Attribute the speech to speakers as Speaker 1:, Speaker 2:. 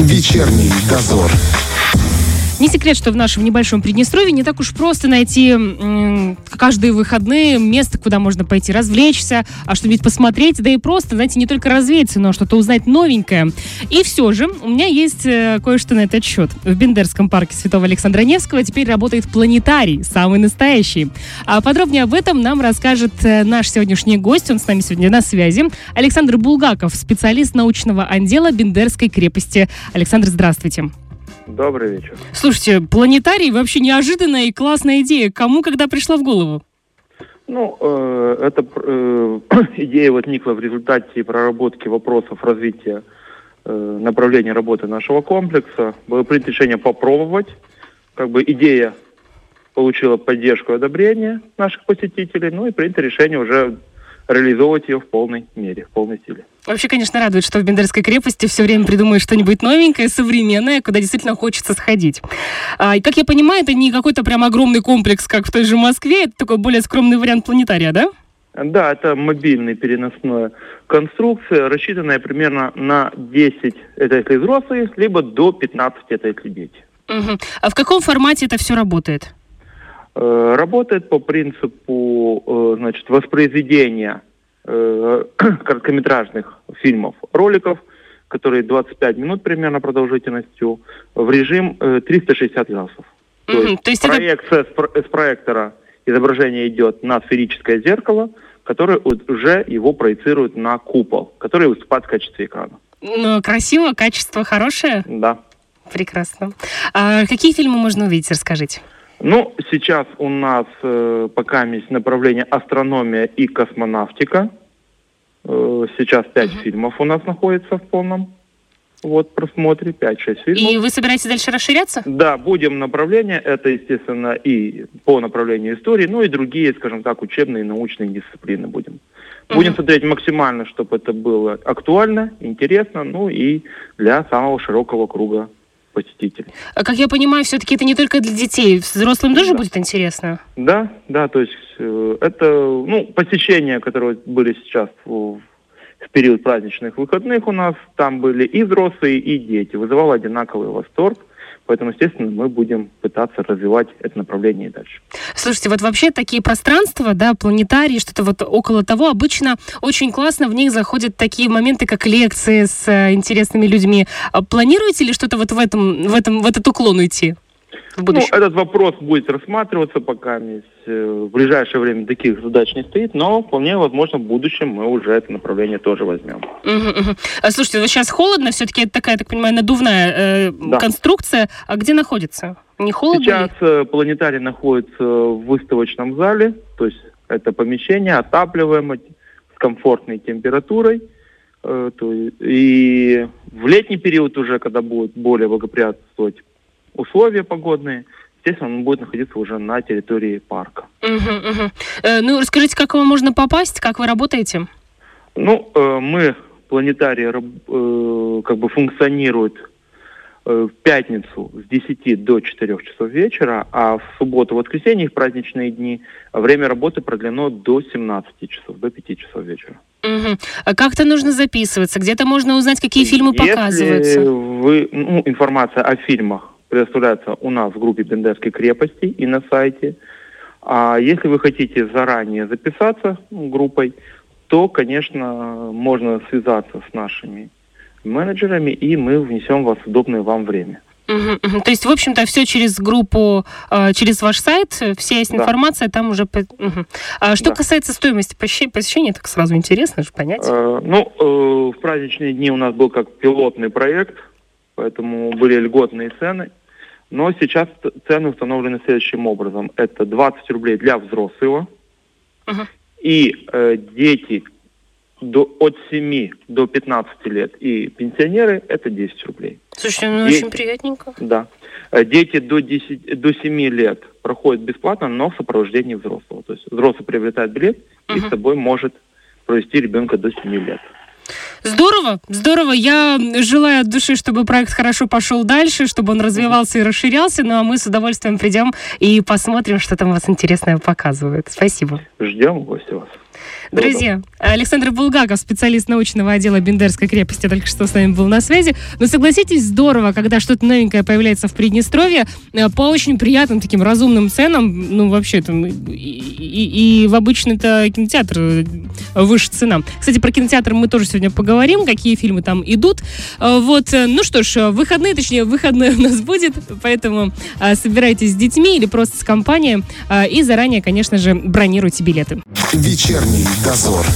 Speaker 1: Вечерний дозор.
Speaker 2: Не секрет, что в нашем небольшом Приднестровье не так уж просто найти м, каждые выходные место, куда можно пойти развлечься, а что-нибудь посмотреть, да и просто, знаете, не только развеяться, но что-то узнать новенькое. И все же у меня есть э, кое-что на этот счет. В Бендерском парке Святого Александра Невского теперь работает планетарий, самый настоящий. А подробнее об этом нам расскажет э, наш сегодняшний гость, он с нами сегодня на связи, Александр Булгаков, специалист научного отдела Бендерской крепости. Александр, здравствуйте.
Speaker 3: Добрый вечер.
Speaker 2: Слушайте, планетарий вообще неожиданная и классная идея. Кому когда пришла в голову?
Speaker 3: Ну, э, эта э, идея возникла в результате проработки вопросов развития э, направления работы нашего комплекса. Было принято решение попробовать. Как бы идея получила поддержку и одобрение наших посетителей, ну и принято решение уже реализовывать ее в полной мере, в полной силе.
Speaker 2: Вообще, конечно, радует, что в Бендерской крепости все время придумают что-нибудь новенькое, современное, куда действительно хочется сходить. А, и, как я понимаю, это не какой-то прям огромный комплекс, как в той же Москве, это такой более скромный вариант планетария, да?
Speaker 3: Да, это мобильная переносная конструкция, рассчитанная примерно на 10, это если взрослые, либо до 15, это если дети.
Speaker 2: Угу. А в каком формате это все работает?
Speaker 3: Э, работает по принципу э, значит, воспроизведения э, короткометражных фильмов, роликов, которые 25 минут примерно продолжительностью, в режим 360 градусов. То, mm-hmm. есть То есть проекция это... с проектора изображение идет на сферическое зеркало, которое уже его проецирует на купол, который выступает в качестве экрана.
Speaker 2: Ну, красиво, качество хорошее?
Speaker 3: Да.
Speaker 2: Прекрасно. А какие фильмы можно увидеть, расскажите?
Speaker 3: Ну, сейчас у нас э, пока есть направление астрономия и космонавтика. Э, сейчас пять uh-huh. фильмов у нас находится в полном вот просмотре, 5-6 фильмов.
Speaker 2: И вы собираетесь дальше расширяться?
Speaker 3: Да, будем направления. Это, естественно, и по направлению истории, ну и другие, скажем так, учебные и научные дисциплины будем. Будем uh-huh. смотреть максимально, чтобы это было актуально, интересно, ну и для самого широкого круга посетителей.
Speaker 2: А как я понимаю, все-таки это не только для детей, взрослым тоже да. будет интересно?
Speaker 3: Да, да, то есть э, это ну, посещения, которые были сейчас в, в период праздничных выходных у нас, там были и взрослые, и дети, вызывало одинаковый восторг. Поэтому, естественно, мы будем пытаться развивать это направление и дальше.
Speaker 2: Слушайте, вот вообще такие пространства, да, планетарии, что-то вот около того, обычно очень классно в них заходят такие моменты, как лекции с э, интересными людьми. А планируете ли что-то вот в этом, в этом, в этот уклон идти? В будущем?
Speaker 3: Ну, этот вопрос будет рассматриваться пока. Э, в ближайшее время таких задач не стоит, но вполне возможно в будущем мы уже это направление тоже возьмем.
Speaker 2: Угу, угу. А, слушайте, вот сейчас холодно, все-таки это такая, так понимаю, надувная э, да. конструкция. А где находится? Не холодно
Speaker 3: Сейчас
Speaker 2: ли?
Speaker 3: Э, планетарий находится в выставочном зале, то есть это помещение отапливаемое с комфортной температурой. Э, и в летний период уже, когда будет более благоприятствовать условия погодные, естественно, он будет находиться уже на территории парка.
Speaker 2: Угу, угу. Э, ну, расскажите, как вам можно попасть, как вы работаете?
Speaker 3: Ну, э, мы, планетарий, э, как бы функционирует э, в пятницу с 10 до 4 часов вечера, а в субботу, воскресенье, в праздничные дни, время работы продлено до 17 часов, до 5 часов вечера.
Speaker 2: Угу. А как-то нужно записываться, где-то можно узнать, какие фильмы
Speaker 3: Если
Speaker 2: показываются.
Speaker 3: Вы, ну, информация о фильмах предоставляется у нас в группе Бендерской крепости и на сайте. А если вы хотите заранее записаться группой, то, конечно, можно связаться с нашими менеджерами, и мы внесем вас в удобное вам время.
Speaker 2: Угу, угу. То есть, в общем-то, все через группу, э, через ваш сайт, вся есть да. информация, там уже... Угу. А что да. касается стоимости посещения, так сразу интересно же понять.
Speaker 3: Э, ну, э, в праздничные дни у нас был как пилотный проект, поэтому были льготные цены. Но сейчас цены установлены следующим образом. Это 20 рублей для взрослого. Uh-huh. И э, дети до, от 7 до 15 лет и пенсионеры это 10 рублей.
Speaker 2: Слушай, ну Де- очень приятненько.
Speaker 3: Да. Э, дети до, 10, до 7 лет проходят бесплатно, но в сопровождении взрослого. То есть взрослый приобретает билет uh-huh. и с собой может провести ребенка до 7 лет.
Speaker 2: Здорово, здорово. Я желаю от души, чтобы проект хорошо пошел дальше, чтобы он развивался и расширялся. Ну а мы с удовольствием придем и посмотрим, что там вас интересное показывают. Спасибо.
Speaker 3: Ждем гостя вас.
Speaker 2: Друзья, Александр Булгаков, специалист научного отдела Бендерской крепости, только что с нами был на связи. Но согласитесь, здорово, когда что-то новенькое появляется в Приднестровье э, по очень приятным таким разумным ценам. Ну, вообще, там и, и, и в обычный-то кинотеатр э, выше цена. Кстати, про кинотеатр мы тоже сегодня поговорим, какие фильмы там идут. Э, вот, ну что ж, выходные, точнее, выходные у нас будет, поэтому собирайтесь с детьми или просто с компанией и заранее, конечно же, бронируйте билеты.
Speaker 1: Вечерний дозор.